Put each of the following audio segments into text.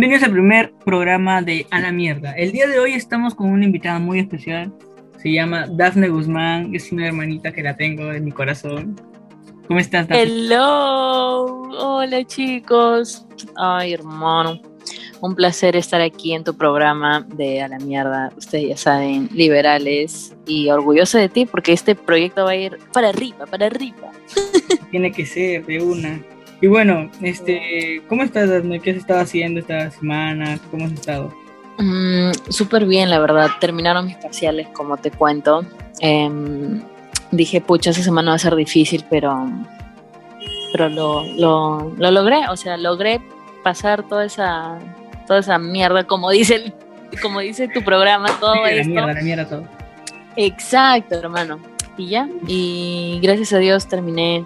Bienvenidos al primer programa de A la Mierda. El día de hoy estamos con una invitada muy especial. Se llama Dafne Guzmán. Es una hermanita que la tengo en mi corazón. ¿Cómo estás, Dafne? Hello. Hola, chicos. Ay, hermano. Un placer estar aquí en tu programa de A la Mierda. Ustedes ya saben, liberales y orgullosa de ti porque este proyecto va a ir para arriba, para arriba. Tiene que ser de una. Y bueno, este, ¿cómo estás? ¿Qué has estado haciendo esta semana? ¿Cómo has estado? Mm, Súper bien, la verdad. Terminaron mis parciales, como te cuento. Em, dije, pucha, esa semana va a ser difícil, pero, pero lo, lo, lo logré. O sea, logré pasar toda esa, toda esa mierda, como dice, el, como dice tu programa, todo la esto. mierda, la mierda todo. Exacto, hermano. Y ya. Y gracias a Dios terminé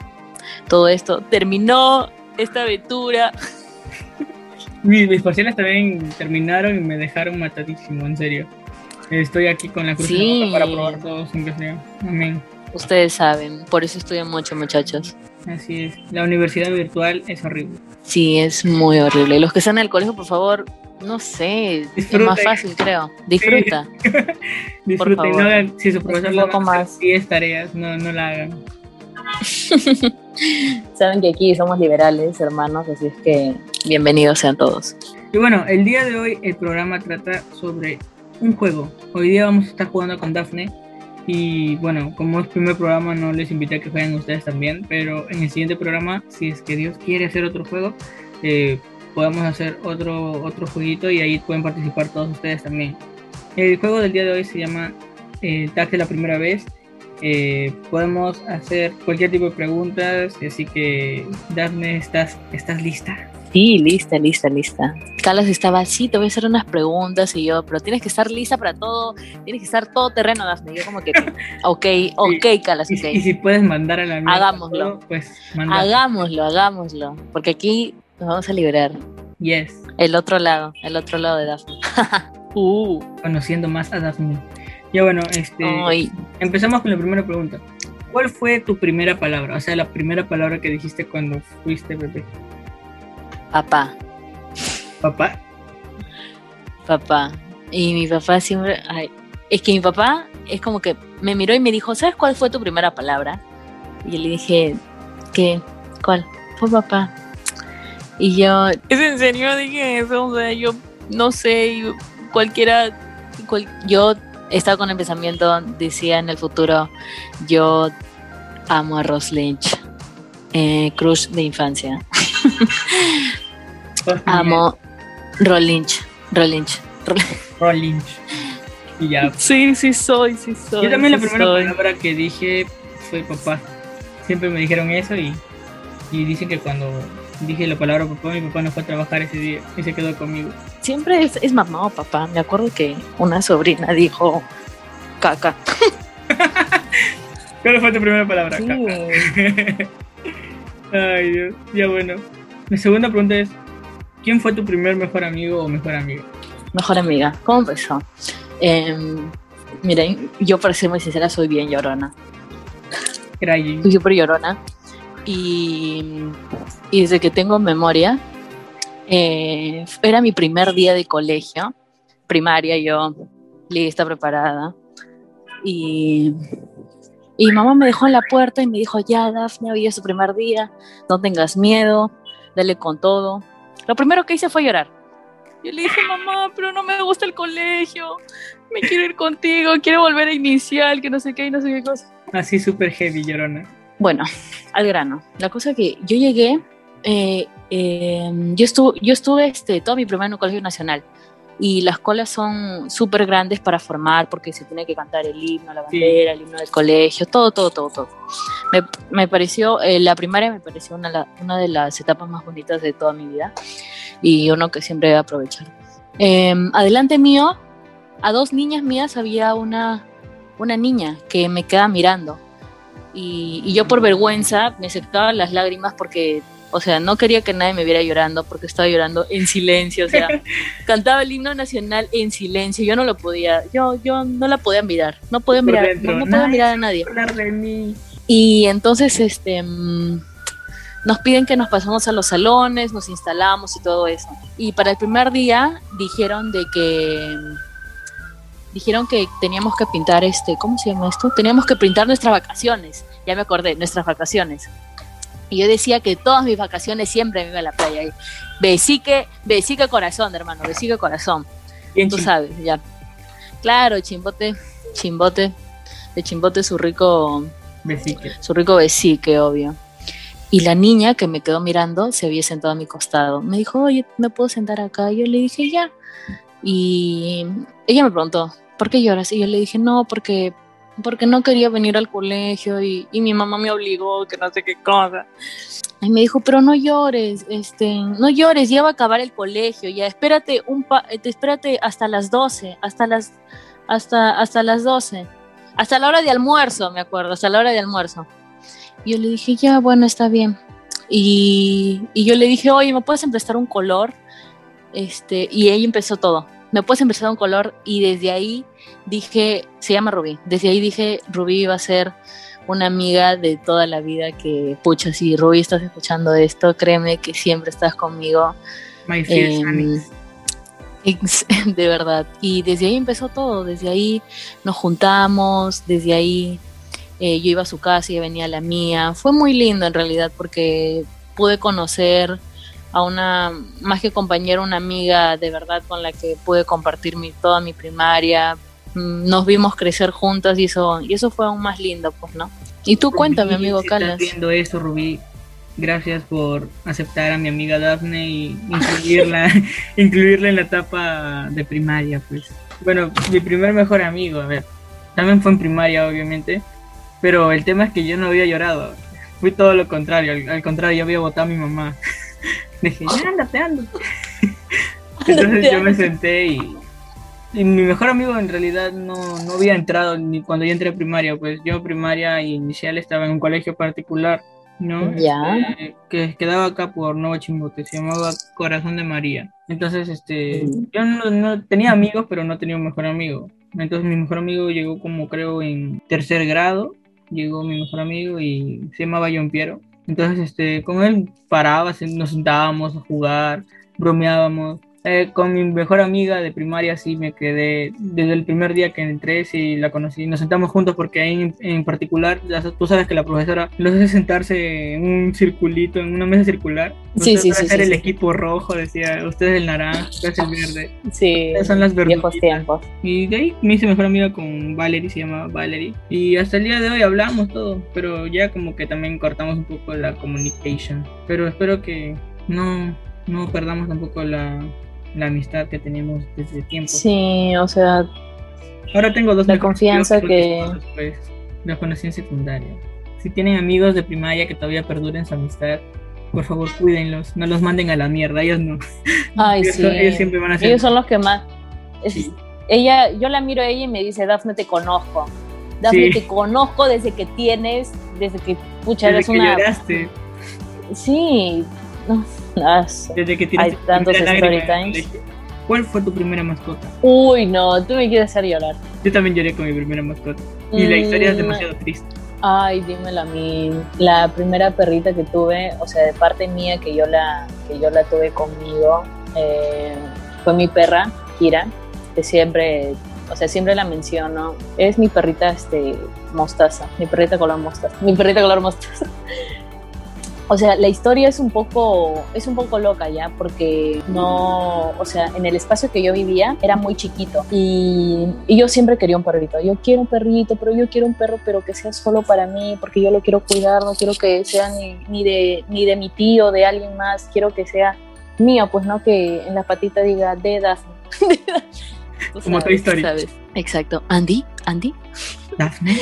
todo esto. Terminó esta aventura. Mis, mis parciales también terminaron y me dejaron matadísimo, en serio. Estoy aquí con la cruz Sí. boca para probar todos, aunque sea. Amén. Ustedes saben, por eso estudian mucho, muchachos. Así es. La universidad virtual es horrible. Sí, es muy horrible. Los que están en el colegio, por favor, no sé, es más fácil, creo. Disfruta. Disfruten, favor. no hagan, si su profesor un poco más. 10 tareas, no, no la hagan. Saben que aquí somos liberales, hermanos, así es que bienvenidos sean todos. Y bueno, el día de hoy el programa trata sobre un juego. Hoy día vamos a estar jugando con Daphne. Y bueno, como es primer programa, no les invité a que jueguen ustedes también. Pero en el siguiente programa, si es que Dios quiere hacer otro juego, eh, podamos hacer otro, otro jueguito y ahí pueden participar todos ustedes también. El juego del día de hoy se llama eh, la primera vez. Eh, podemos hacer cualquier tipo de preguntas, así que Daphne, ¿estás, ¿estás lista? Sí, lista, lista, lista. Calas estaba, sí, te voy a hacer unas preguntas y yo, pero tienes que estar lista para todo, tienes que estar todo terreno, Dafne. Yo como que, ok, ok, Calas, Y, ok. y si puedes mandar a la mierda Hagámoslo. todo, pues manda. Hagámoslo, hagámoslo, porque aquí nos vamos a liberar. Yes. El otro lado, el otro lado de Dafne. uh, Conociendo más a Daphne. Ya bueno, este, ay, empezamos con la primera pregunta. ¿Cuál fue tu primera palabra? O sea, la primera palabra que dijiste cuando fuiste bebé. papá, ¿Papá? papá. Y mi papá siempre, ay, es que mi papá es como que me miró y me dijo, ¿sabes cuál fue tu primera palabra? Y yo le dije, ¿qué? ¿Cuál? Fue papá. Y yo, ¿es en serio? Dije eso, o sea, yo no sé, cualquiera, cual- yo estaba con el pensamiento, decía en el futuro, yo amo a Ross Lynch, eh, crush de infancia. Amo Roll Lynch, Roll Lynch. Roll Lynch. Y ya. Sí, sí soy, sí soy. Yo también la primera soy. palabra que dije fue papá. Siempre me dijeron eso y, y dicen que cuando dije la palabra papá, mi papá no fue a trabajar ese día y se quedó conmigo. Siempre es, es mamá o papá. Me acuerdo que una sobrina dijo caca. ¿Cuál fue tu primera palabra? Sí. Caca. Ay, Dios. Ya bueno. Mi segunda pregunta es: ¿Quién fue tu primer mejor amigo o mejor amiga? Mejor amiga. ¿Cómo empezó? Em, miren, yo para ser muy sincera soy bien llorona. Crying. Soy súper llorona. Y, y desde que tengo memoria, eh, era mi primer día de colegio, primaria, yo lista, preparada. Y, y mamá me dejó en la puerta y me dijo, ya, Dafne, hoy es tu primer día, no tengas miedo, dale con todo. Lo primero que hice fue llorar. Yo le dije, mamá, pero no me gusta el colegio, me quiero ir contigo, quiero volver a inicial, que no sé qué y no sé qué cosa. Así súper heavy, llorona. Bueno, al grano. La cosa que yo llegué, eh, eh, yo estuve, yo estuve este, todo mi primer en un colegio nacional y las colas son súper grandes para formar porque se tiene que cantar el himno, la Sí. bandera, el himno del colegio, todo, todo, todo, todo. Me, me pareció, eh, la primaria me pareció una, una de las etapas más bonitas de toda mi vida y uno que siempre voy a aprovechar. Eh, adelante mío, a dos niñas mías había una, una niña que me queda mirando y, y yo por vergüenza me secaba las lágrimas porque, o sea, no quería que nadie me viera llorando porque estaba llorando en silencio, o sea, cantaba el himno nacional en silencio, yo no lo podía, yo, yo no la podía mirar, no podía Por mirar, dentro, no, no podía mirar a nadie. De mí. Y entonces, este, mm, nos piden que nos pasemos a los salones, nos instalamos y todo eso. Y para el primer día dijeron de que dijeron que teníamos que pintar este, ¿cómo se llama esto? Teníamos que pintar nuestras vacaciones. Ya me acordé, nuestras vacaciones. Y yo decía que todas mis vacaciones siempre me iba a la playa. Besique, besique corazón, hermano, besique corazón. Bien Tú sabes, ya. Claro, chimbote, chimbote, de chimbote su rico besique. Su rico besique, obvio. Y la niña que me quedó mirando se había sentado a mi costado. Me dijo, oye, ¿me puedo sentar acá? Y yo le dije, ya. Y ella me preguntó, ¿por qué lloras? Y yo le dije, no, porque, porque no quería venir al colegio y, mi mamá me obligó, que no sé qué cosa. Y me dijo, pero no llores, este, no llores, ya va a acabar el colegio, ya espérate un pa espérate hasta las 12, hasta las hasta hasta las 12. Hasta la hora de almuerzo, me acuerdo, hasta la hora de almuerzo. Y yo le dije, ya, bueno, está bien. Y, y yo le dije, oye, ¿me puedes emprestar un color? Este, y ella empezó todo. ¿Me puedes emprestar un color? Y desde ahí dije, se llama Rubí. Desde ahí dije, Rubí va a ser una amiga de toda la vida que, pucha, si Rubí estás escuchando esto, créeme que siempre estás conmigo. Em, de verdad. Y desde ahí empezó todo, desde ahí nos juntamos, desde ahí eh, yo iba a su casa y venía a la mía. Fue muy lindo en realidad porque pude conocer a una, más que compañera, una amiga de verdad con la que pude compartir mi, toda mi primaria. Mm, nos vimos crecer juntas y eso, y eso fue aún más lindo, pues, ¿no? Y tú cuéntame, amigo si Calas. viendo eso, Rubí, gracias por aceptar a mi amiga Daphne y incluirla, incluirla en la etapa de primaria, pues. Bueno, mi primer mejor amigo, a ver, también fue en primaria, obviamente, pero el tema es que yo no había llorado. Fui todo lo contrario. Al, contrario, yo había votado a mi mamá. Dije, ya ándate, ándate. Entonces yo me senté y, y, mi mejor amigo en realidad no, no había entrado ni cuando yo entré a primaria. Pues yo primaria inicial estaba en un colegio particular, ¿no? Ya. Este, que quedaba acá por Nuevo Chimbote, se llamaba Corazón de María. Entonces, este, yo no, no tenía amigos, pero no tenía un mejor amigo. Entonces mi mejor amigo llegó como creo en tercer grado llegó mi mejor amigo y se llamaba John Piero. Entonces, este, con él paraba, nos sentábamos a jugar, bromeábamos. Eh, con mi mejor amiga de primaria sí me quedé desde el primer día que entré, sí la conocí. Nos sentamos juntos porque ahí en, particular, tú sabes que la profesora los hace sentarse en un circulito, en una mesa circular. Sí, sí, sí. Hacer el equipo rojo, decía, ustedes el naranja, ustedes el verde. Sí. son las viejos tiempos. Y de ahí me hice mejor amiga con Valerie, se llama Valerie. Y hasta el día de hoy hablamos todo, pero ya como que también cortamos un poco la communication. Pero espero que no, no perdamos tampoco la la amistad que tenemos desde tiempo. Sí, o sea. Ahora tengo dos La confianza que. La conocí en secundaria. Si tienen amigos de primaria que todavía perduren su amistad, por favor cuídenlos, no los manden a la mierda, ellos no. Ay, ellos, sí. ellos siempre van a ser. Ellos son los que más. Ella, yo la miro a ella y me dice, Dafne, te conozco. Dafne, te conozco desde que tienes, desde que, pucha, eres una. Sí, no, desde que tienes tantos story times. ¿Cuál fue tu primera mascota? Uy, no, tú me quieres hacer llorar. Yo también lloré con mi primera mascota. Y la historia es mm. demasiado triste. Ay, dímelo a mí. La primera perrita que tuve, o sea, de parte mía que yo la, que yo la tuve conmigo, eh, fue mi perra, Kira, que siempre, o sea, siempre la menciono. Es mi perrita este, mostaza, mi perrita color mostaza, mi perrita color mostaza. O sea, la historia es un poco, es un poco loca ya, porque no, o sea, en el espacio que yo vivía era muy chiquito y, yo siempre quería un perrito. Yo quiero un perrito, pero yo quiero un perro, pero que sea solo para mí, porque yo lo quiero cuidar, no quiero que sea ni, de, ni de mi tío, de alguien más, quiero que sea mío, pues no que en la patita diga de Daphne. Como tu historia. Exacto. Andy, Andy. Daphne.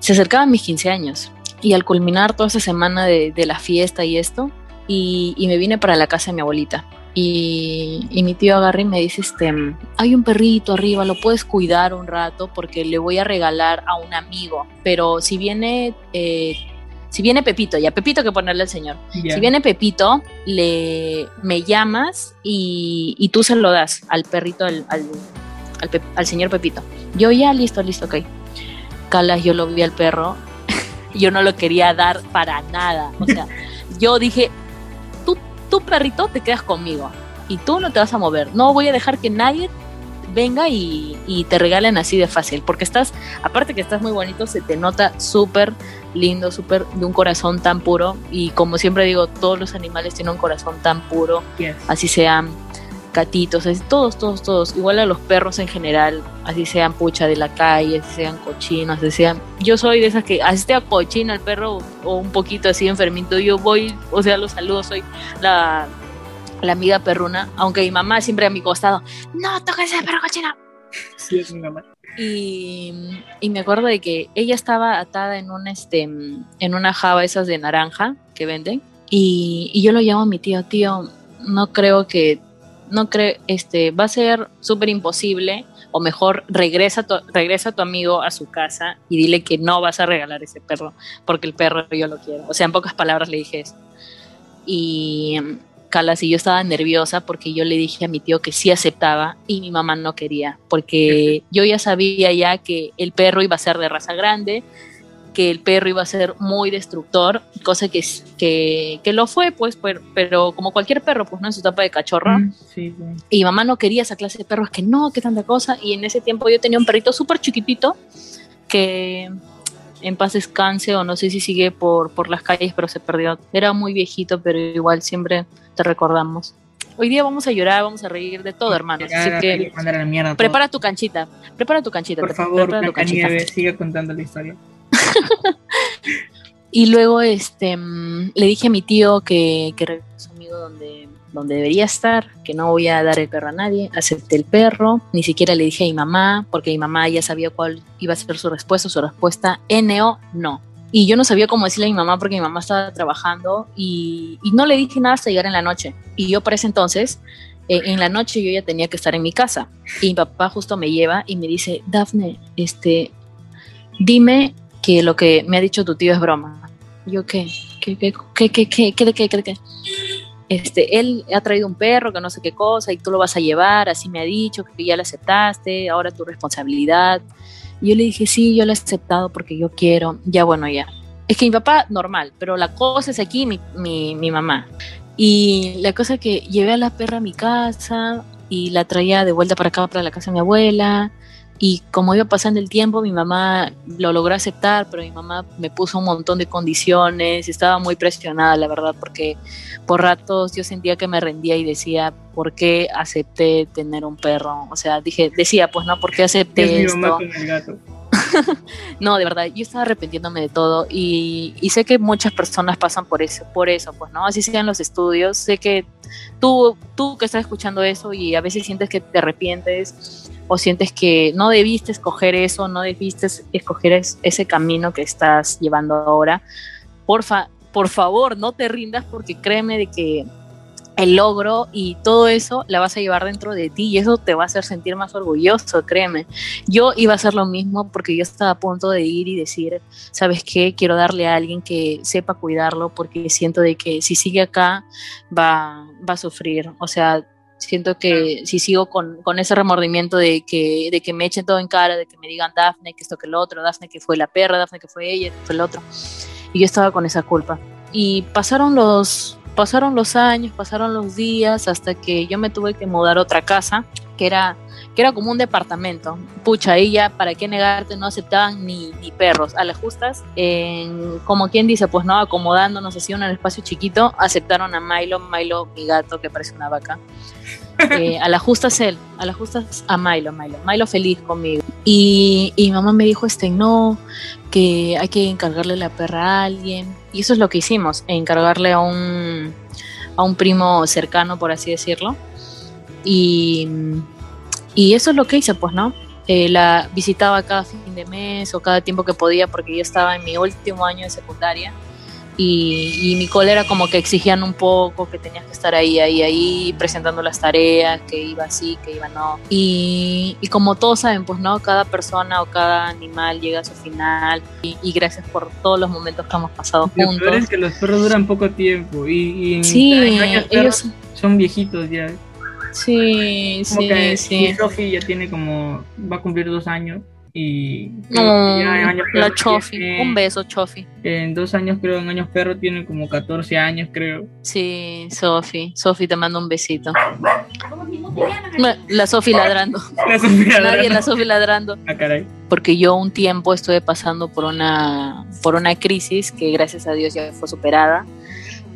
Se acercaban mis 15 años y al culminar toda esa semana de, la fiesta y esto, y, me vine para la casa de mi abuelita. Y, mi tío agarra y me dice, este, hay un perrito arriba, lo puedes cuidar un rato porque le voy a regalar a un amigo. Pero si viene, eh, si viene Pepito, ya Pepito que ponerle al señor. Si viene Pepito, le me llamas y, tú se lo das al perrito, al, al, al señor Pepito. Yo ya, listo, listo, ok. Calas, yo lo vi al perro yo no lo quería dar para nada. O sea, yo dije, tú, tu perrito te quedas conmigo y tú no te vas a mover. No voy a dejar que nadie venga y, y te regalen así de fácil, porque estás, aparte que estás muy bonito, se te nota súper lindo, súper de un corazón tan puro y como siempre digo, todos los animales tienen un corazón tan puro, así sean gatitos, así, todos, todos, todos, igual a los perros en general, así sean pucha de la calle, así sean cochinos, así sean, yo soy de esas que así sea cochina el perro o un poquito así enfermito, yo voy, o sea, los saludo, soy la la amiga perruna, aunque mi mamá siempre a mi costado, no toques ese perro cochino. Sí, es mi mamá. Y, y, me acuerdo de que ella estaba atada en un este en una java esas de naranja que venden y, y yo lo llamo a mi tío tío no creo que no creo este va a ser súper imposible o mejor regresa tu, regresa tu amigo a su casa y dile que no vas a regalar ese perro porque el perro yo lo quiero. O sea en pocas palabras le dije eso. Y Calas y yo estaba nerviosa porque yo le dije a mi tío que sí aceptaba y mi mamá no quería, porque yo ya sabía ya que el perro iba a ser de raza grande, que el perro iba a ser muy destructor, cosa que, que, que lo fue, pues, pero, como cualquier perro, pues no en su etapa de cachorro. Mm, y mamá no quería esa clase de perros, que no, que tanta cosa. Y en ese tiempo yo tenía un perrito súper chiquitito que en paz descanse o no sé si sigue por, por las calles, pero se perdió. Era muy viejito, pero igual siempre te recordamos. Hoy día vamos a llorar, vamos a reír de todo, hermanos. Así que prepara tu canchita, prepara tu canchita. Por favor, Nieve, sigue contando la historia. y luego este mm, le dije a mi tío que, que su amigo donde, donde debería estar, que no voy a dar el perro a nadie. Acepté el perro, ni siquiera le dije a mi mamá, porque mi mamá ya sabía cuál iba a ser su respuesta. Su respuesta, NO, no. Y yo no sabía cómo decirle a mi mamá porque mi mamá estaba trabajando y, no le dije nada hasta llegar en la noche. Y yo por ese entonces, eh, en la noche yo ya tenía que estar en mi casa. Y mi papá justo me lleva y me dice, Dafne, este, dime que lo que me ha dicho tu tío es broma. yo, ¿qué? ¿Qué, qué, qué, qué, qué, qué, qué, qué, qué? Este, él ha traído un perro que no sé qué cosa y tú lo vas a llevar, así me ha dicho, que ya lo aceptaste, ahora tu responsabilidad. Y yo le dije, sí, yo lo he aceptado porque yo quiero, ya bueno, ya. Es que mi papá, normal, pero la cosa es aquí mi, mi, mi mamá. Y la cosa es que llevé a la perra a mi casa y la traía de vuelta para acá, para la casa de mi abuela. Y como iba pasando el tiempo, mi mamá lo logró aceptar, pero mi mamá me puso un montón de condiciones, estaba muy presionada, la verdad, porque por ratos yo sentía que me rendía y decía, ¿por qué acepté tener un perro? O sea, dije, decía, pues no, ¿por qué acepté esto? no, de verdad, yo estaba arrepintiéndome de todo y, y, sé que muchas personas pasan por eso, por eso, pues, ¿no? Así sean los estudios, sé que tú, tú que estás escuchando eso y a veces sientes que te arrepientes o sientes que no debiste escoger eso, no debiste escoger ese camino que estás llevando ahora, porfa, por favor, no te rindas porque créeme de que el logro y todo eso la vas a llevar dentro de ti y eso te va a hacer sentir más orgulloso, créeme. Yo iba a hacer lo mismo porque yo estaba a punto de ir y decir, ¿sabes qué? Quiero darle a alguien que sepa cuidarlo porque siento de que si sigue acá va, va a sufrir. O sea, siento que si sigo con, con, ese remordimiento de que, de que me echen todo en cara, de que me digan Dafne, que esto, que lo otro, Dafne que fue la perra, Dafne que fue ella, que fue el otro. Y yo estaba con esa culpa. Y pasaron los, pasaron los años, pasaron los días, hasta que yo me tuve que mudar a otra casa, que era, que era como un departamento. Pucha, ahí ya, ¿para qué negarte? No aceptaban ni, ni perros. A las justas, en, como quien dice, pues no, acomodándonos así en un espacio chiquito, aceptaron a Milo, Milo, mi gato, que parece una vaca. Eh, a la justa es él, a la justa a Milo, Milo, Milo feliz conmigo. Y, y, mamá me dijo, este, no, que hay que encargarle la perra a alguien. Y eso es lo que hicimos, encargarle a un, a un primo cercano, por así decirlo. Y, y eso es lo que hice, pues, ¿no? Eh, la visitaba cada fin de mes o cada tiempo que podía porque yo estaba en mi último año de secundaria y, mi cólera como que exigían un poco, que tenías que estar ahí, ahí, ahí, presentando las tareas, que iba así, que iba no. Y, y como todos saben, pues no, cada persona o cada animal llega a su final y, gracias por todos los momentos que hemos pasado Lo juntos. Peor es que los perros duran poco tiempo y, sí, ellos son viejitos ya. Sí, sí, sí. Sophie ya tiene como, va a cumplir dos años Y No, ya años la Chofi. tiene- Un beso, Chofi. En dos años, creo, en años perro tiene como 14 años, creo. Sí, Sofi. Sofi, te mando un besito. La Sofi ladrando. La Nadie, Ladrando. la Sofi ladrando. Ah, caray. Porque yo un tiempo estuve pasando por una, por una crisis que gracias a Dios ya fue superada.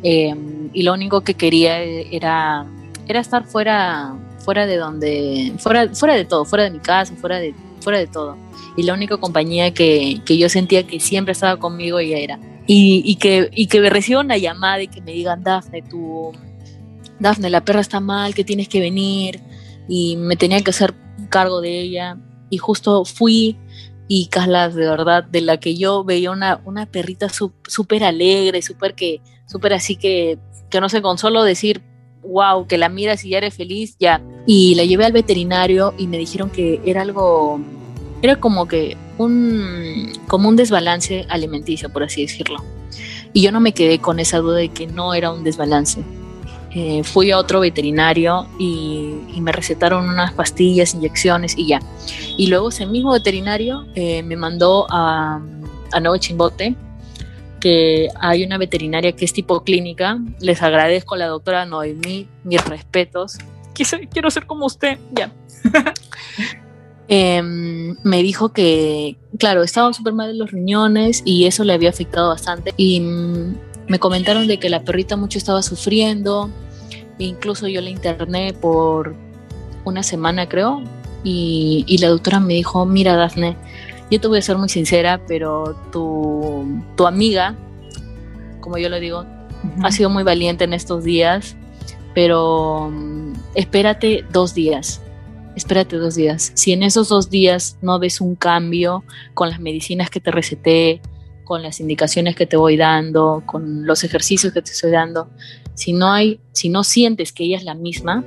Eh, y lo único que quería era, era estar fuera, fuera de donde, fuera, fuera de todo, fuera de mi casa, fuera de, fuera de todo. Y la única compañía que, que yo sentía que siempre estaba conmigo ella era. Y, que, y que me reciba una llamada y que me digan, Dafne, tú, Dafne, la perra está mal, que tienes que venir. Y me tenía que hacer cargo de ella. Y justo fui y Carla, de verdad, de la que yo veía una, una perrita súper alegre, súper que, súper así que, que no sé, con solo decir, wow, que la miras y ya eres feliz, ya. Y la llevé al veterinario y me dijeron que era algo, era como que un, como un desbalance alimenticio, por así decirlo. Y yo no me quedé con esa duda de que no era un desbalance. Eh, fui a otro veterinario y, me recetaron unas pastillas, inyecciones y ya. Y luego ese mismo veterinario eh, me mandó a, a Nuevo Chimbote, que hay una veterinaria que es tipo clínica. Les agradezco a la doctora Noemí, mis respetos. Quise- quiero ser como usted, ya. Em, me dijo que, claro, estaba súper mal de los riñones y eso le había afectado bastante. Y mm, me comentaron de que la perrita mucho estaba sufriendo. E incluso yo la interné por una semana, creo. Y, y la doctora me dijo, mira, Dafne, yo te voy a ser muy sincera, pero tu, tu amiga, como yo lo digo, ha sido muy valiente en estos días, pero mm, espérate dos días. Espérate dos días. Si en esos dos días no ves un cambio con las medicinas que te receté, con las indicaciones que te voy dando, con los ejercicios que te estoy dando, si no hay, si no sientes que ella es la misma,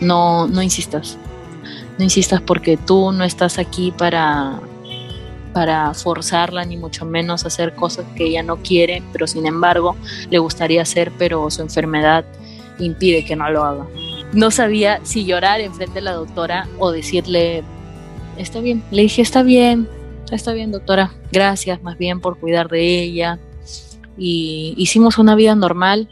no, no insistas. Insistas porque tú no estás aquí para, para forzarla, ni mucho menos hacer cosas que ella no quiere, pero sin embargo le gustaría hacer, pero su enfermedad impide que no lo haga. No sabía si llorar enfrente de la doctora o decirle, está bien. Le dije, está bien, está bien, doctora. Gracias más bien por cuidar de ella. Y hicimos una vida normal.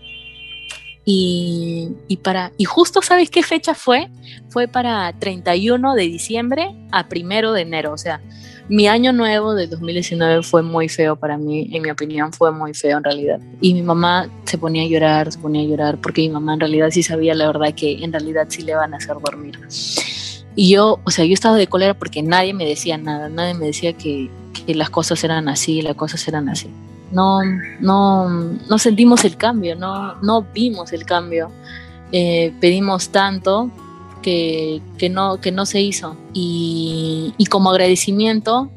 Y, y para, y justo, ¿sabes qué fecha fue? Fue para 31 de diciembre a primero de enero. O sea, mi año nuevo de 2019 fue muy feo para mí, en mi opinión fue muy feo en realidad. Y mi mamá se ponía a llorar, se ponía a llorar, porque mi mamá en realidad sí sabía la verdad que en realidad sí le van a hacer dormir. Y yo, o sea, yo estaba de cólera porque nadie me decía nada, nadie me decía que, que las cosas eran así, las cosas eran así. No, no, no sentimos el cambio, no, no vimos el cambio. Eh, pedimos tanto que, que, no, que no se hizo. Y, y como agradecimiento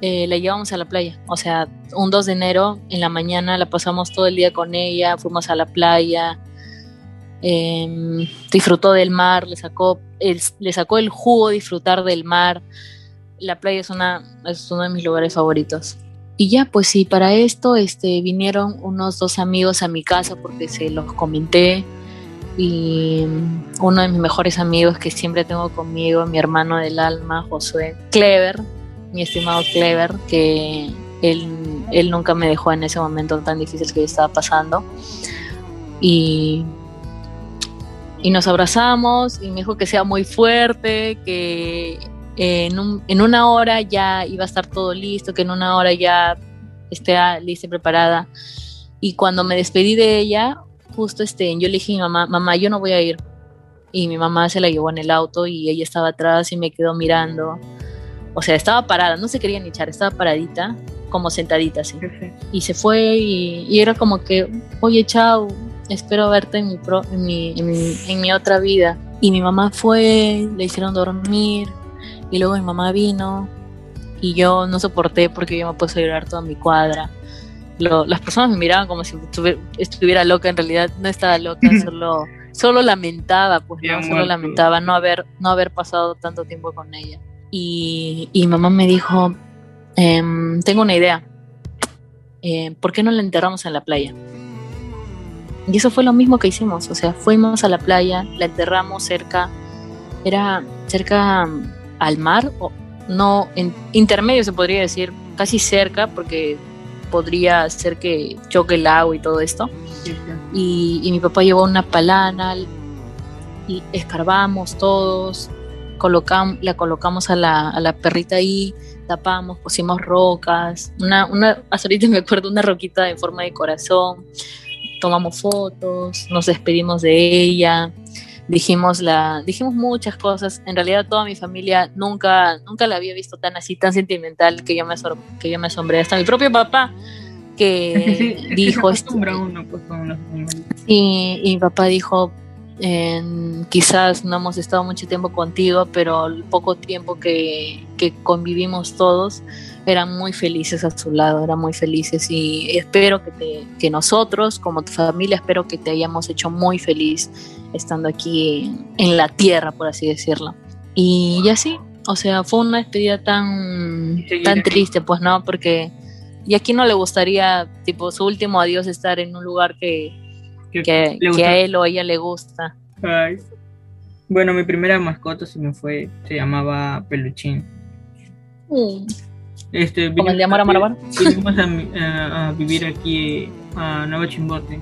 eh, la llevamos a la playa. O sea, un 2 de enero en la mañana la pasamos todo el día con ella, fuimos a la playa, eh, disfrutó del mar, le sacó, el, le sacó el jugo disfrutar del mar. La playa es, una, es uno de mis lugares favoritos. Y ya, pues sí, para esto este, vinieron unos dos amigos a mi casa porque se los comenté y uno de mis mejores amigos que siempre tengo conmigo, mi hermano del alma, Josué Clever, mi estimado Clever, que él, él nunca me dejó en ese momento tan difícil que yo estaba pasando. Y, y nos abrazamos y me dijo que sea muy fuerte, que en, un, en una hora ya iba a estar todo listo, que en una hora ya esté lista y preparada. Y cuando me despedí de ella, justo este, yo le dije a mi mamá, mamá, yo no voy a ir. Y mi mamá se la llevó en el auto y ella estaba atrás y me quedó mirando. O sea, estaba parada, no se quería ni echar, estaba paradita, como sentadita así. Y se fue y, y era como que, oye, chao, espero verte en mi, pro, en, mi, en, mi, en mi otra vida. Y mi mamá fue, le hicieron dormir y luego mi mamá vino y yo no soporté porque yo me puse a llorar toda mi cuadra lo, las personas me miraban como si estuviera, estuviera, loca, en realidad no estaba loca, solo, solo lamentaba, pues no, solo lamentaba no haber, no haber pasado tanto tiempo con ella. Y, y mamá me dijo, ehm, tengo una idea, eh, ¿por qué no la enterramos en la playa? Y eso fue lo mismo que hicimos, o sea, fuimos a la playa, la enterramos cerca, era cerca al mar, o no en intermedio se podría decir, casi cerca, porque podría ser que choque el agua y todo esto. Y, y mi papá llevó una palana y escarbamos todos, colocamos, la colocamos a la, a la perrita ahí, tapamos, pusimos rocas, una, una, hasta ahorita me acuerdo, una roquita en forma de corazón, tomamos fotos, nos despedimos de ella, dijimos la dijimos muchas cosas. En realidad toda mi familia nunca nunca la había visto tan así tan sentimental que yo me que yo me asombré. Hasta mi propio papá que dijo esto. y, y mi papá dijo quizás no hemos estado mucho tiempo contigo pero el poco tiempo que, que convivimos todos eran muy felices a su lado, eran muy felices. Y espero que, te, que nosotros como tu familia, espero que te hayamos hecho muy feliz estando aquí en la tierra, por así decirlo. Y, así, o sea, fue una despedida tan, tan triste, pues no, porque y aquí no le gustaría, tipo, su último adiós estar en un lugar que, que, a él o a ella le gusta. Bueno, mi primera mascota se me fue, se llamaba Peluchín. Mm. Este, ¿Como el de Amor a Marabar? Vinimos a, a, vivir aquí a Nuevo Chimbote.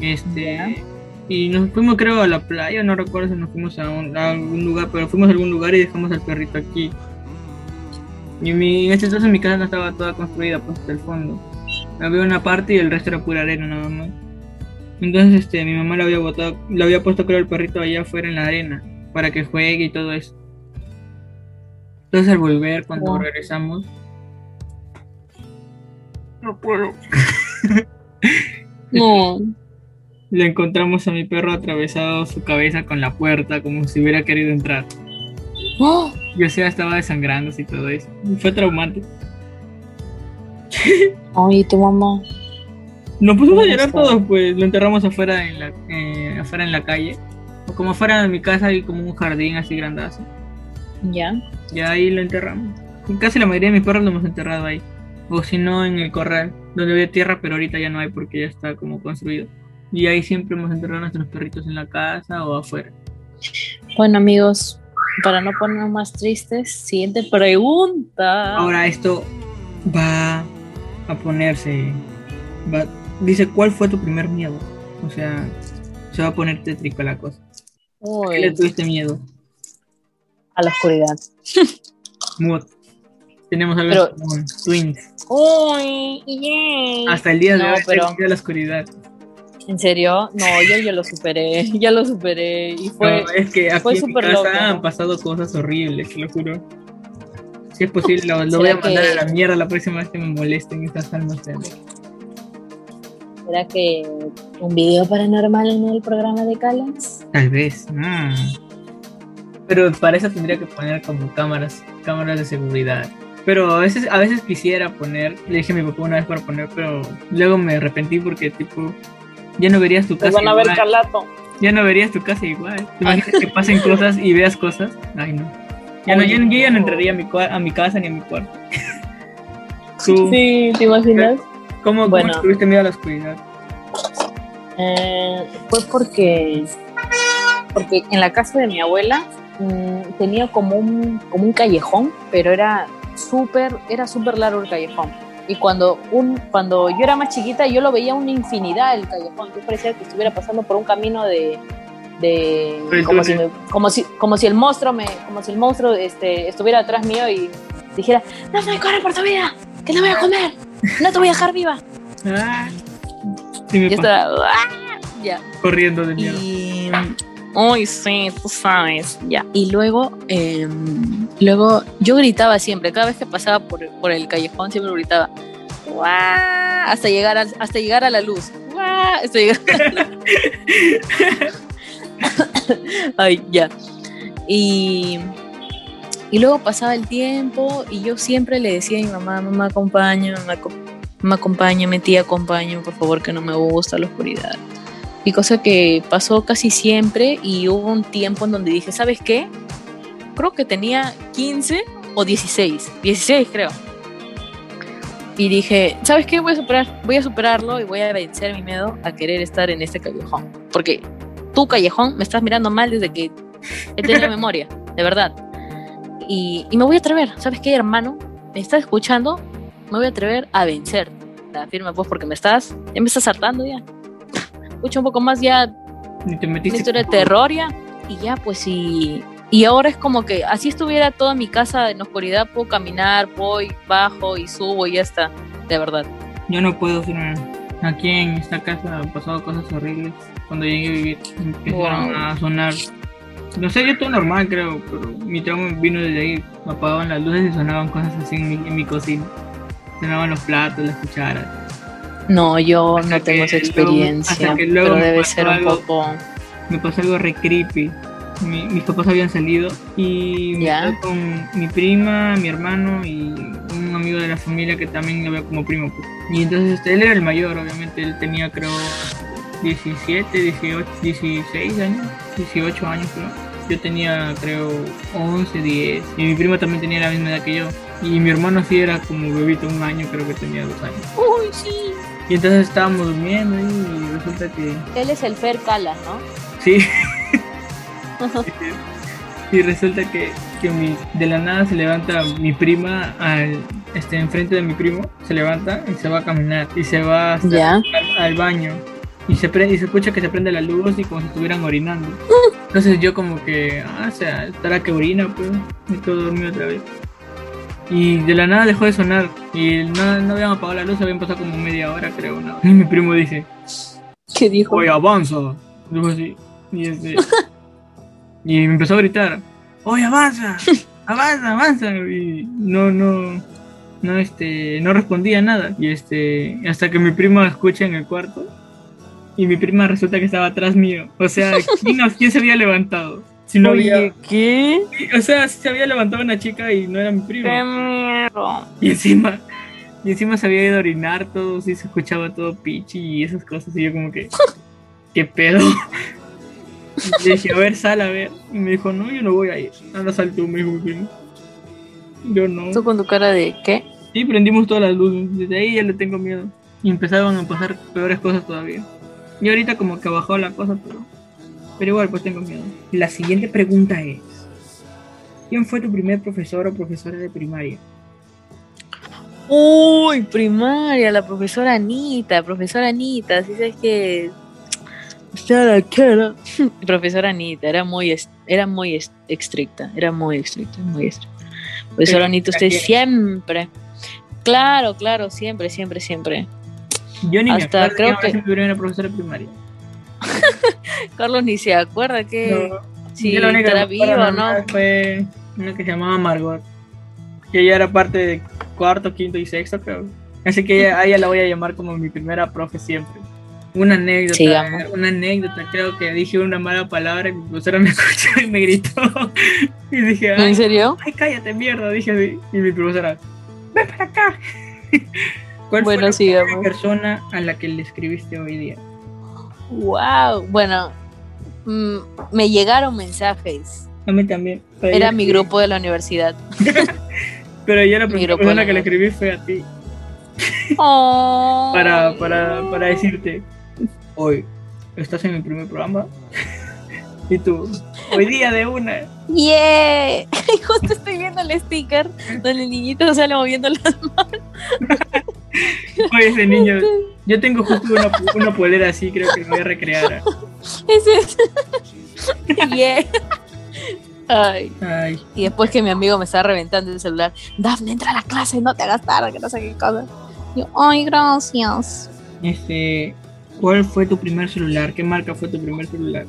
Este, y nos fuimos creo a la playa, no recuerdo si nos fuimos a, algún lugar, pero fuimos a algún lugar y dejamos al perrito aquí. Y mi, en este entonces mi casa no estaba toda construida, pues hasta el fondo. Había una parte y el resto era pura arena nada más. Entonces este, mi mamá le había botado, le había puesto creo el perrito allá afuera en la arena, para que juegue y todo eso. Entonces al volver, cuando regresamos... No puedo. no. Le encontramos a mi perro atravesado su cabeza con la puerta como si hubiera querido entrar. ¡Oh! Yo sea, estaba desangrando y todo eso. Fue traumante. Ay, tu mamá. Nos pusimos a llorar todos, pues lo enterramos afuera en la, eh, afuera en la calle. O como afuera de mi casa hay como un jardín así grandazo. Ya. Y ahí lo enterramos. Casi la mayoría de mis perros lo hemos enterrado ahí. O si no, en el corral, donde había tierra, pero ahorita ya no hay porque ya está como construido. Y ahí siempre hemos enterrado a nuestros perritos en la casa o afuera. Bueno, amigos, para no ponernos más tristes, siguiente pregunta. Ahora esto va a ponerse. dice, ¿cuál fue tu primer miedo? O sea, se va a poner tétrico la cosa. ¿Qué le tuviste miedo? A la oscuridad. Mood. Tenemos algo como twins. Uy, Hasta el día de hoy, pero... la oscuridad. ¿En serio? No, yo ya lo superé, ya lo superé y fue, es que aquí en mi casa han pasado cosas horribles, te lo juro. Si es posible, lo, voy a mandar a la mierda la próxima vez que me molesten estas almas. ¿Será que un video paranormal en el programa de Callens? Tal vez, no. Pero para eso tendría que poner como cámaras, cámaras de seguridad. Pero a veces, a veces quisiera poner, le dije a mi papá una vez para poner, pero luego me arrepentí porque tipo ya no verías tu casa. van a ver calato. Ya no verías tu casa igual. ¿Te imaginas que pasen cosas y veas cosas? Ay, no. Ya no, yo, ya no entraría a mi, a mi casa ni a mi cuarto. sí, ¿te imaginas? ¿Cómo, bueno. ¿cómo tuviste miedo a la oscuridad? Eh, fue porque, porque en la casa de mi abuela mmm, tenía como un, como un callejón, pero era súper, era súper largo el callejón y cuando, un, cuando yo era más chiquita yo lo veía una infinidad el callejón, yo parecía que estuviera pasando por un camino de... de como, si como, si, como si el monstruo me como si el monstruo este, estuviera atrás mío y dijera no me corre por tu vida que te voy a comer no te voy a dejar viva ah, sí estaba, ¡ah! ya. corriendo de miedo y, Uy, sí, tú sabes, ya. Y luego, eh, luego yo gritaba siempre, cada vez que pasaba por, por el callejón siempre gritaba, hasta llegar a, hasta llegar a la luz. Hasta llegar a la luz. Ay, ya. Y, y luego pasaba el tiempo y yo siempre le decía a mi mamá, mamá acompaña, mamá, mamá acompaña, mi tía acompaña, por favor que no me gusta la oscuridad. Y cosa que pasó casi siempre y hubo un tiempo en donde dije, ¿sabes qué? Creo que tenía 15 o 16, 16 creo. Y dije, ¿sabes qué? Voy a superar, voy a superarlo y voy a vencer mi miedo a querer estar en este callejón. Porque tú, callejón, me estás mirando mal desde que he tenido memoria, de verdad. y, y me voy a atrever. ¿Sabes qué, hermano? ¿Me estás escuchando? Me voy a atrever a vencer. La firma, pues, porque me estás, ya me estás hartando ya. Escucha un poco más ya te metiste. historia de terror ya. Y ya, pues, y, y ahora es como que así estuviera toda mi casa en la oscuridad, puedo caminar, voy, bajo y subo y ya está. De verdad. Yo no puedo firmar. Aquí en esta casa han pasado cosas horribles. Cuando llegué a vivir, empezaron Wow. a sonar. No sé, yo todo normal creo, pero mi trauma vino desde ahí. Me apagaban las luces y sonaban cosas así en mi, en mi cocina. Sonaban los platos, las cucharas. No, yo Hasta no tengo esa luego- experiencia, hasta que luego pero debe ser un algo. poco... Me pasó algo re creepy. Mi- mis papás habían salido y Ya. con mi prima, mi hermano y un amigo de la familia que también lo veo como primo. Y entonces este, él era el mayor, obviamente. Él tenía creo 17, 18, 16 años, 18 años creo. Yo tenía creo 11, 10 y mi prima también tenía la misma edad que yo. Y mi hermano sí era como bebito, un año, creo que tenía dos años. Uy, sí. Y entonces estábamos durmiendo y resulta que Él es el Fer Calas, ¿no? sí, y resulta que, que mi- de la nada se levanta mi prima al este enfrente de mi primo, se levanta y se va a caminar y se va hasta al, al baño y se prende, y se escucha que se prende la luz y como si estuvieran orinando. Entonces yo como que, ah, o sea, estará que orina, pues, y todo dormido otra vez. Y de la nada dejó de sonar y no, no habían apagado la luz, habían pasado como media hora creo, ¿no? Y mi primo dice, ¿Qué dijo? oye, avanza. Dijo así. Y, este, y me empezó a gritar, oye, avanza, avanza, avanza. Y no, no, no, este, no respondía nada. Y este, hasta que mi prima escucha en el cuarto. Y mi prima resulta que estaba atrás mío. O sea, ¿quién, quién se había levantado? Si no había, Oye, ¿qué? o sea, se había levantado una chica y no era mi prima. ¡Qué miedo! Y encima, y encima se había ido a orinar todo, sí se escuchaba todo pichi y esas cosas. Y yo como que, ¿qué pedo? Y le dije, a ver, sal a ver. Y me dijo, no, yo no voy a ir. Anda, sal tú, me dijo mi primo. Yo no. ¿Tú con tu cara de qué? Y prendimos todas las luces. Desde ahí ya le tengo miedo. Y empezaban a pasar peores cosas todavía. Y ahorita como que bajó la cosa, pero, pero igual pues tengo miedo. La siguiente pregunta es, ¿quién fue tu primer profesor o profesora de primaria? Uy, primaria, la profesora Anita, profesora Anita, ¿sí sabes que. Profesora Anita, era muy, era muy es- estricta, era muy estricta, muy estricta. Profesora Anita, ¿la usted siempre. Claro, claro, siempre, siempre, siempre. Yo ni Hasta me acuerdo creo que- mi primera profesora de primaria. Carlos ni se acuerda que No, si yo estará acuerdo vivo o no. Fue una que se llamaba Margot. Que ella era parte de cuarto, quinto y sexto, creo. Así que ella- a ella la voy a llamar como mi primera profe siempre. Una anécdota, Sigamos. una anécdota, creo que dije una mala palabra y mi profesora me escuchó y me gritó. Y dije, ¿En ay, serio? ay cállate, mierda, dije así. Y mi profesora, ven para acá. ¿Cuál Bueno, fue la sigamos. persona a la que le escribiste hoy día? Wow, bueno, mm, me llegaron mensajes. A mí también. Era mi grupo de la universidad. Pero yo la primera persona que le escribí fue a ti. Oh. para, para, para decirte, hoy estás en mi primer programa y tú, hoy día de una. ¡Yeah! Y justo estoy viendo el sticker donde el niñito sale moviendo las Oye, ese niño, yo tengo justo una, una polera así, creo que me voy a recrear. Ese es. ¡Yeah! Ay. Ay, Y después que mi amigo me estaba reventando el celular, Dafne, entra a la clase, no te hagas tarde, que no sé qué cosa. Yo, ay, gracias. este, ¿cuál fue tu primer celular? ¿Qué marca fue tu primer celular?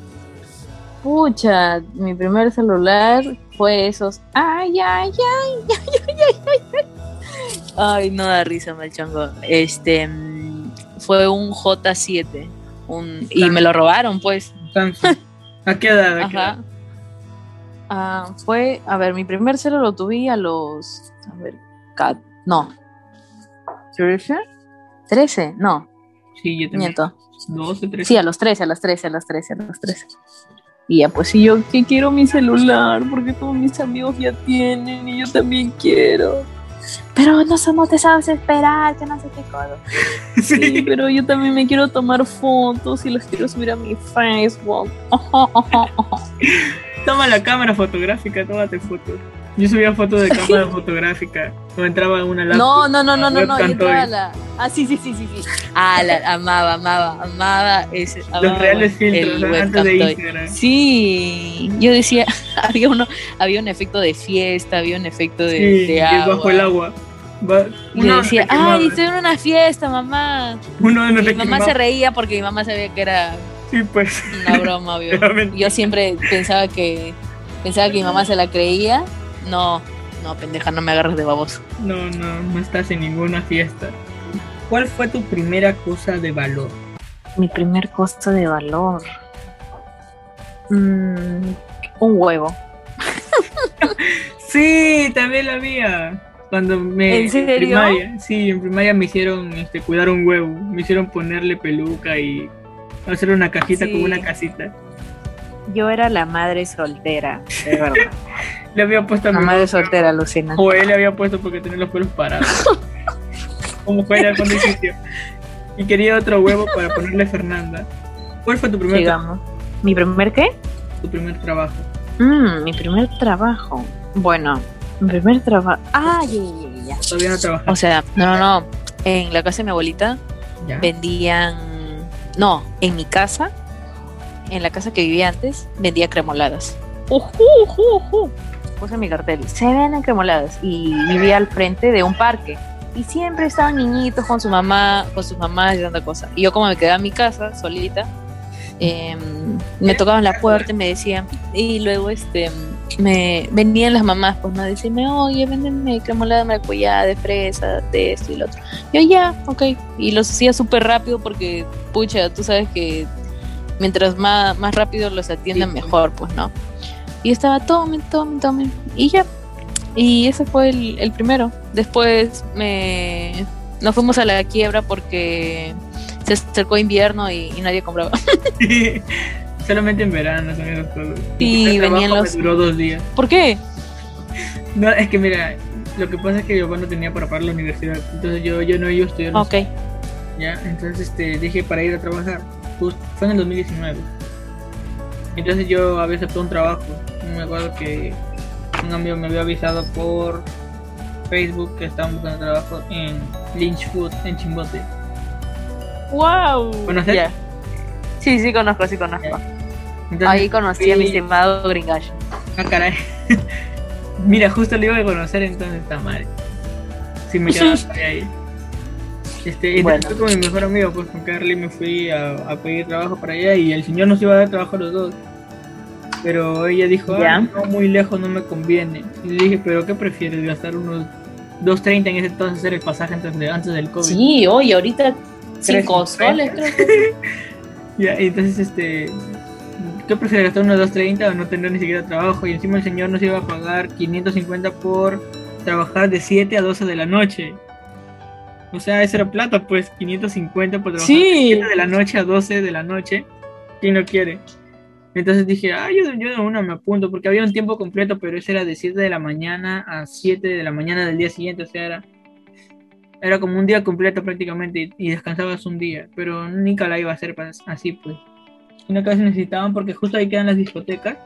Pucha, mi primer celular fue esos. Ay, ay, ay, ay, ay, ay, ay, ay. Ay, no da risa, Malchongo. Este mm, fue un J7. Un, y me lo robaron, pues. Samsung. ¿A qué edad? ¿A qué edad? Ajá. Ah, fue, a ver, mi primer celular lo tuve a los. A ver, ca- no. ¿13? 13, no, Sí, yo también. miento. 12, 13. Sí, a los 13, a los 13, a los 13, a los 13. Y ya, pues sí, yo que quiero mi celular, porque todos mis amigos ya tienen y yo también quiero. Pero no, so- no te sabes esperar, que no sé qué cosa. Sí, Sí. pero yo también me quiero tomar fotos y las quiero subir a mi Facebook. Toma la cámara fotográfica, tómate fotos. Yo subía fotos de cámara fotográfica. O entraba en una laptop. No, no, no, no, no, no. Yo entraba la. Ah, sí, sí, sí, sí, sí. Ah, la, amaba, amaba, amaba ese. Los reales filtros, ¿no? antes de. Instagram. Sí, yo decía, había uno, había un efecto de fiesta, había un efecto de, Sí, de agua. bajo el agua. Va- Y uno le decía, ay, estoy en una fiesta, mamá. Uno no Mi mamá se reía porque mi mamá sabía que era Sí, pues. una broma, obvio. Yo siempre pensaba que pensaba que mi mamá se la creía. No, no, pendeja, no me agarres de baboso. No, no, no estás en ninguna fiesta. ¿Cuál fue tu primera cosa de valor? Mi primer costo de valor. Mm, un huevo. Sí, también la había. Cuando me ¿En serio? primaria, sí, en primaria me hicieron este cuidar un huevo, me hicieron ponerle peluca y hacer una cajita Sí. con una casita. Yo era la madre soltera, de verdad. Le había puesto mi madre soltera, Lucina. o él le había puesto porque tenía los pelos parados. Como fue al fondo sitio. Y quería otro huevo para ponerle Fernanda. ¿Cuál fue tu primer, Digamos. ¿Mi primer qué? tu primer trabajo? Mm, mi primer trabajo. Bueno, mi primer trabajo. Ah, ya, ya, ya. Todavía no trabajaste. O sea, no, no, no. En la casa de mi abuelita ya. vendían. No, en mi casa, en la casa que vivía antes, vendía cremoladas. Ujú, ujú, ujú. Puse mi cartel. Se venden cremoladas. Y vivía al frente de un parque. Y siempre estaban niñitos con su mamá, con sus mamás y tanta cosa. Y yo como me quedaba en mi casa, solita, em, me tocaban la puerta y me decían, y luego este me venían las mamás, pues no decirme, oye, véndeme cremolada de maracuyá, de fresa, de esto y lo otro. Yo ya, ok. Y los hacía súper rápido porque, pucha, tú sabes que mientras más, más rápido los atienden, Sí, mejor, pues, ¿no? Y estaba, tomen, tomen, tomen. Y ya. Y ese fue el, el primero. Después me nos fuimos a la quiebra porque se acercó invierno y, y nadie compraba. Solamente en verano son esas cosas. Sí, venían los- Me duró dos días. ¿Por qué? No, es que mira, lo que pasa es que yo no tenía para pagar la universidad. Entonces yo, yo no iba a estudiar. Ok. Ya, entonces este, dije para ir a trabajar. Justo, fue en el 2019. Entonces yo había aceptado un trabajo. Me acuerdo que un amigo me había avisado por Facebook que estaban buscando trabajo en Lynch Food, en Chimbote. ¡Wow! ¿Conoces? Sí, sí, conozco, sí conozco. Entonces, Ahí conocí a mi estimado Gringash. Ah, caray. Mira, justo le iba a conocer entonces está mal. Si me quedaba ahí. Este, y Bueno. fui con mi mejor amigo, pues con Carly me fui a, a pedir trabajo para allá y el señor nos iba a dar trabajo a los dos. Pero ella dijo, ah, no, muy lejos no me conviene. Y le dije, pero ¿qué prefieres? ¿Gastar unos 2.30 en ese entonces hacer el pasaje antes, de, antes del COVID? Sí, oye, ahorita cinco 3.50. soles creo que. Ya, entonces, este, ¿qué prefieres gastar unos 2.30 o no tener ni siquiera trabajo? Y encima el señor nos iba a pagar 550 por trabajar de 7 a 12 de la noche. O sea, eso era plata, pues 550 por trabajar Sí. de 7 de la noche a 12 de la noche. ¿Quién no quiere? Entonces dije, ah, yo, yo de una me apunto, porque había un tiempo completo, pero ese era de 7 de la mañana a 7 de la mañana del día siguiente, o sea, era, era como un día completo prácticamente y, y descansabas un día, pero nunca la iba a hacer así, pues. Sino que a veces necesitaban porque justo ahí quedan las discotecas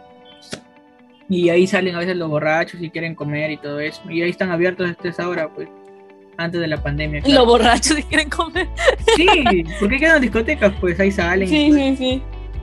y ahí salen a veces los borrachos y quieren comer y todo eso, y ahí están abiertos hasta esa hora, pues, antes de la pandemia. claro. Los borrachos quieren comer. Sí, porque quedan discotecas, pues ahí salen. Sí, sí, sí.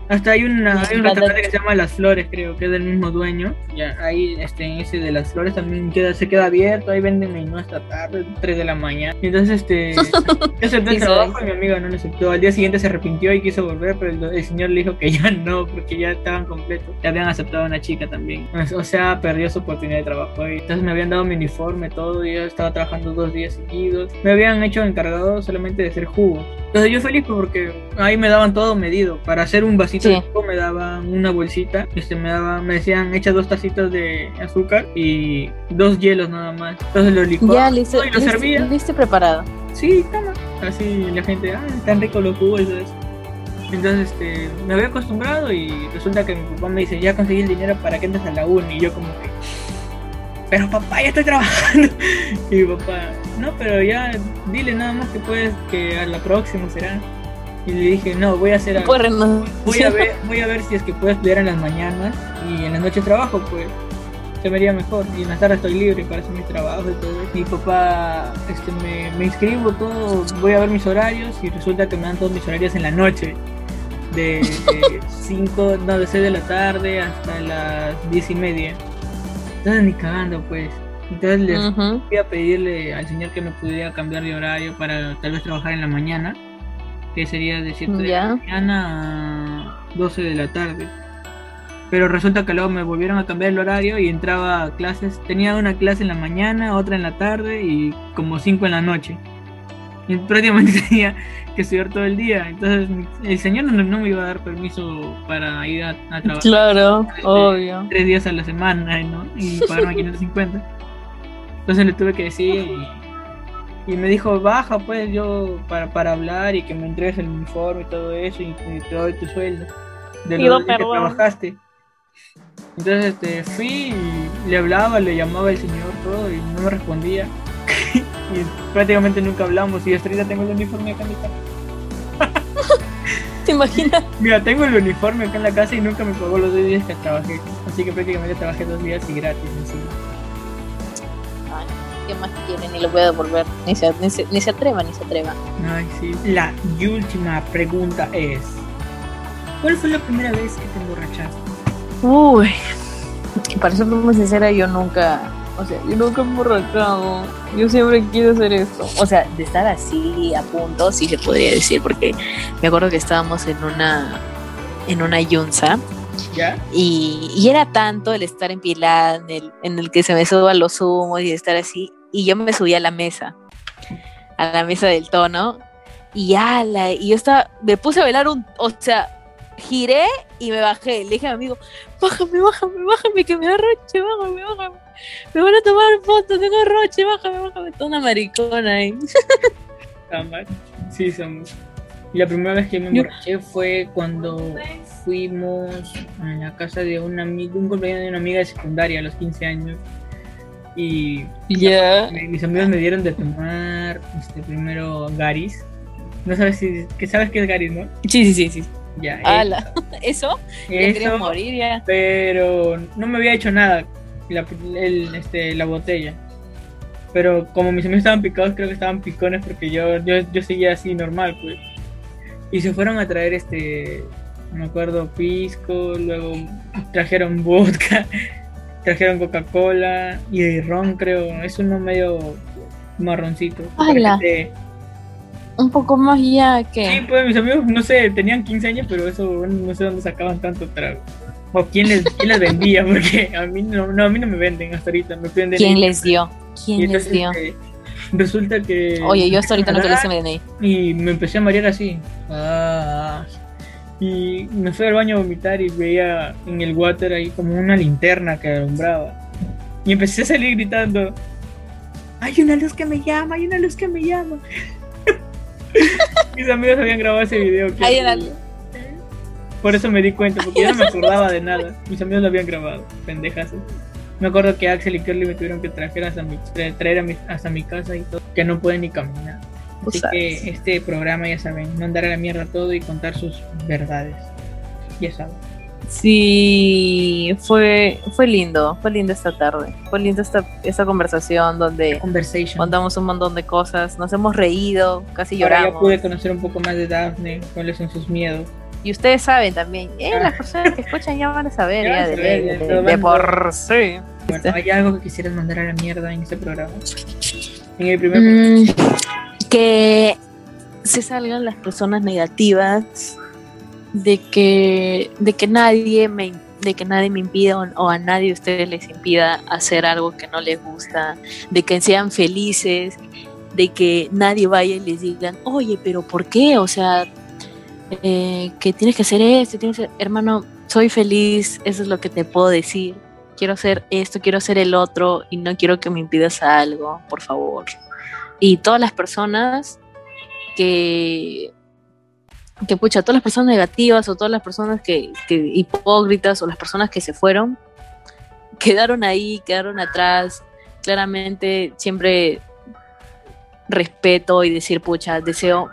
Hasta hay, una, hay un restaurante que se llama Las Flores, creo que es del mismo dueño. Ya, ahí este, ese de Las Flores también queda, se queda abierto, ahí venden menú hasta tarde, 3 de la mañana. Y entonces este, yo acepté el trabajo y mi amiga no lo aceptó. Al día siguiente se arrepintió y quiso volver, pero el, el señor le dijo que ya no, porque ya estaban completos. Ya habían aceptado a una chica también. Pues, O sea, perdió su oportunidad de trabajo ahí. Entonces me habían dado mi uniforme, todo, y yo estaba trabajando dos días seguidos. Me habían hecho encargado solamente de hacer jugos. Entonces yo feliz porque ahí me daban todo medido. Para hacer un vasito Sí. de jugo me daban una bolsita, este me daban, me decían echa dos tacitas de azúcar y dos hielos nada más. Entonces lo licuaba Ya, listo. y lo servía. Listo preparado. Sí, toma. Así la gente, ah, están ricos los jugos y todo eso. Entonces este, me había acostumbrado y resulta que mi papá me dice, ya conseguí el dinero para que entres a la uni. Y yo como que, pero papá, ya estoy trabajando. Y mi papá, no, pero ya dile nada más que puedes, que a la próxima será. Y le dije, no, voy a hacer algo. Voy a ver, voy a ver si es que puedo estudiar en las mañanas y en las noches trabajo, pues. se me haría mejor. Y en la tarde estoy libre para hacer mi trabajo y todo. Mi papá, este, me, me inscribo todo, voy a ver mis horarios y resulta que me dan todos mis horarios en la noche. De 5, no, de 6 de la tarde hasta las 10 y media. Entonces ni cagando, pues. Entonces les Ujú. voy a pedirle al señor que me pudiera cambiar de horario para tal vez trabajar en la mañana, que sería de 7 de la mañana a 12 de la tarde. Pero resulta que luego me volvieron a cambiar el horario y entraba a clases. Tenía una clase en la mañana, otra en la tarde y como 5 en la noche. Y prácticamente tenía que estudiar todo el día. Entonces el señor no, no me iba a dar permiso para ir a, a trabajar Claro, obvio. tres días a la semana, ¿no? Y pagarme 550. Entonces le tuve que decir y, y me dijo, baja pues yo para, para hablar y que me entregues el uniforme y todo eso y, y te doy tu sueldo de días que trabajaste. Entonces este, fui y le hablaba, le llamaba el señor todo y no me respondía. y prácticamente nunca hablamos y hasta ahorita tengo el uniforme acá en mi casa. ¿Te imaginas? Mira, tengo el uniforme acá en la casa y nunca me pagó los dos días que trabajé. Así que prácticamente trabajé dos días y gratis encima. ¿Qué más quieren? Ni lo voy a devolver. Ni se, ni se, ni se atreva, ni se atreva. Ay, sí. La última pregunta es: ¿Cuál fue la primera vez que te emborrachaste? Uy, para ser muy sincera, yo nunca, o sea, yo nunca he emborrachado. Yo siempre quiero hacer esto. O sea, de estar así a punto, sí se podría decir, porque me acuerdo que estábamos en una, en una yunza ¿Ya? y, y era tanto el estar empilada en el, en el que se me suban los humos y estar así, y yo me subí a la mesa, a la mesa del tono, y ala, y yo estaba, me puse a bailar un, o sea, giré y me bajé, le dije a mi amigo, bájame, bájame, bájame, que me da roche, bájame, bájame, me van a tomar fotos, tengo roche, bájame, bájame, toda una maricona ahí. Sí, somos. Y la primera vez que me emborraché fue cuando fuimos a la casa de un amigo, un cumpleaños de una amiga de secundaria a los 15 años. Y me- mis amigos me dieron de tomar este, primero Garis. No sabes si que sabes qué es Garis, ¿no? Sí, sí, sí, sí. Ya. Ala, eso, eso, morir ya. pero no me había hecho nada la, el- este, la botella. Pero como mis amigos estaban picados, creo que estaban picones porque yo, yo, yo seguía así normal, pues. Y se fueron a traer este, no me acuerdo, pisco, luego trajeron vodka, trajeron Coca-Cola y ron, creo. Es uno medio marroncito. Parece- Un poco más ya que... Sí, pues mis amigos, no sé, tenían 15 años, pero eso no sé dónde sacaban tanto trago. O quién les, quién les vendía, porque a mí no, no, a mí no me venden hasta ahorita, me piden ¿Quién les dio? ¿Quién les dio? este, resulta que. Oye, yo hasta ahorita no quiero ese DNI. Y me empecé a marear así. Ah, y me fui al baño a vomitar y veía en el water ahí como una linterna que alumbraba. Y empecé a salir gritando: Hay una luz que me llama, hay una luz que me llama. Mis amigos habían grabado ese video. Hay una horrible. Por eso me di cuenta, porque yo no me acordaba de nada. Mis amigos lo habían grabado, pendejas. Me acuerdo que Axel y Curly me tuvieron que traer hasta mi, tra- traer a mi- hasta mi casa y todo, que no pueden ni caminar. Así que este programa, ya saben, mandar a la mierda todo y contar sus verdades. Ya saben. Sí, fue, fue lindo, fue lindo esta tarde. Fue lindo esta, esta conversación donde contamos un montón de cosas, nos hemos reído, casi Ahora ya lloramos. pude conocer un poco más de Daphne, cuáles son sus miedos. Y ustedes saben también, eh, Ah. las personas que escuchan ya van a saber, Ya de, de- de- por sí. Bueno, ¿hay algo que quisieras mandar a la mierda en este programa? En el primer Mm, que se salgan las personas negativas de que de que nadie me de que nadie me impida o, o a nadie de ustedes les impida hacer algo que no les gusta, de que sean felices, de que nadie vaya y les digan, oye, pero ¿por qué? O sea, eh, que tienes que hacer esto, hermano, soy feliz, eso es lo que te puedo decir. Quiero hacer esto, quiero hacer el otro y no quiero que me impidas algo, por favor y todas las personas que que pucha, todas las personas negativas o todas las personas que, hipócritas o las personas que se fueron quedaron ahí, quedaron atrás. Claramente siempre respeto y decir, pucha, deseo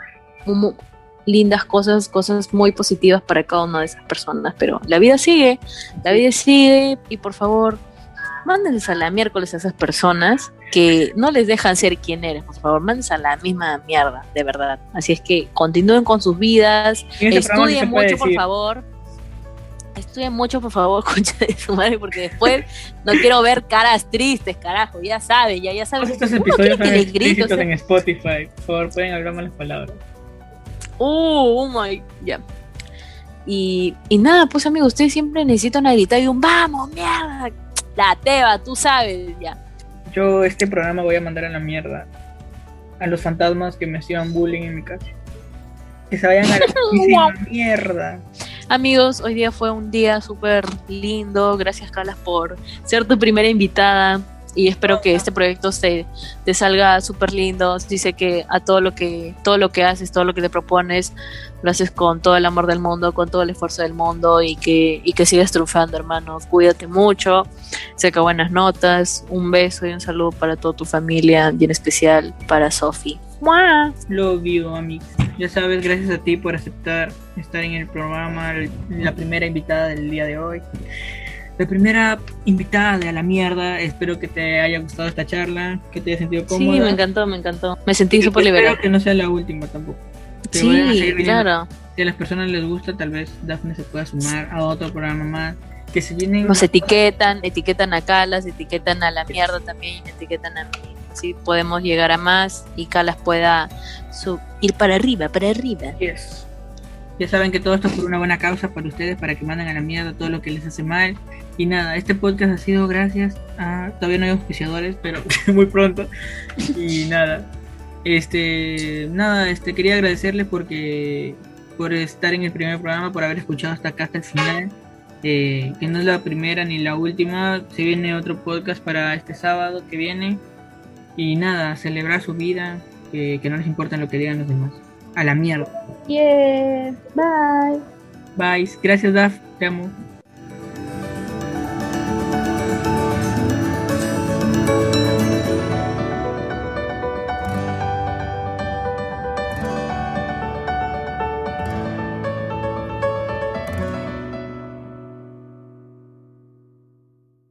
lindas cosas, cosas muy positivas para cada una de esas personas, pero la vida sigue, la vida sigue y por favor mándenles a la miércoles a esas personas que no les dejan ser quien eres, por favor, mándenles a la misma mierda, de verdad. Así es que continúen con sus vidas, este estudien mucho, por favor. Estudien mucho, por favor, concha de su madre, porque después no quiero ver caras tristes, carajo, ya saben, ya, ya saben. Estos episodios les grite, o sea, en Spotify. Por favor, pueden hablar malas palabras. Uh, oh my, ya. Y, y nada, pues amigo, ustedes siempre necesitan una gritada y un vamos, mierda. La teba, tú sabes, ya. Yo este programa voy a mandar a la mierda a los fantasmas que me hacían bullying en mi casa. Que se vayan a la mierda. Amigos, hoy día fue un día súper lindo. Gracias, Carlas, por ser tu primera invitada. Y espero que este proyecto se, te salga súper lindo. Dice que a todo lo que, todo lo que haces, todo lo que te propones, lo haces con todo el amor del mundo, con todo el esfuerzo del mundo y que, y que sigas triunfando, hermano. Cuídate mucho, saca buenas notas. Un beso y un saludo para toda tu familia y en especial para Sofi. ¡Mua! Lo vivo, amigos. Ya sabes, gracias a ti por aceptar estar en el programa, la primera invitada del día de hoy. La primera invitada de a la mierda. Espero que te haya gustado esta charla, que te haya sentido cómoda. Sí, me encantó, me encantó. Me sentí súper espero liberada. que no sea la última tampoco. Que Sí, claro. Si a las personas les gusta, tal vez Daphne se pueda sumar a otro programa más. Que se vienen. Nos etiquetan, etiquetan a Calas, etiquetan a la mierda también, etiquetan a mí. Así podemos llegar a más y Calas pueda ir para arriba, para arriba. Yes. Ya saben que todo esto es por una buena causa para ustedes, para que manden a la mierda todo lo que les hace mal. Y nada, este podcast ha sido gracias a. Todavía no hay auspiciadores, pero muy pronto. Y nada. Este. Nada, este quería agradecerles porque. por estar en el primer programa, por haber escuchado hasta acá hasta el final. Eh, que no es la primera ni la última. Se viene otro podcast para este sábado que viene. Y nada, celebrar su vida. Que, que no les importa lo que digan los demás. A la mierda. Yeah, bye. Bye. Gracias, Daf. Te amo.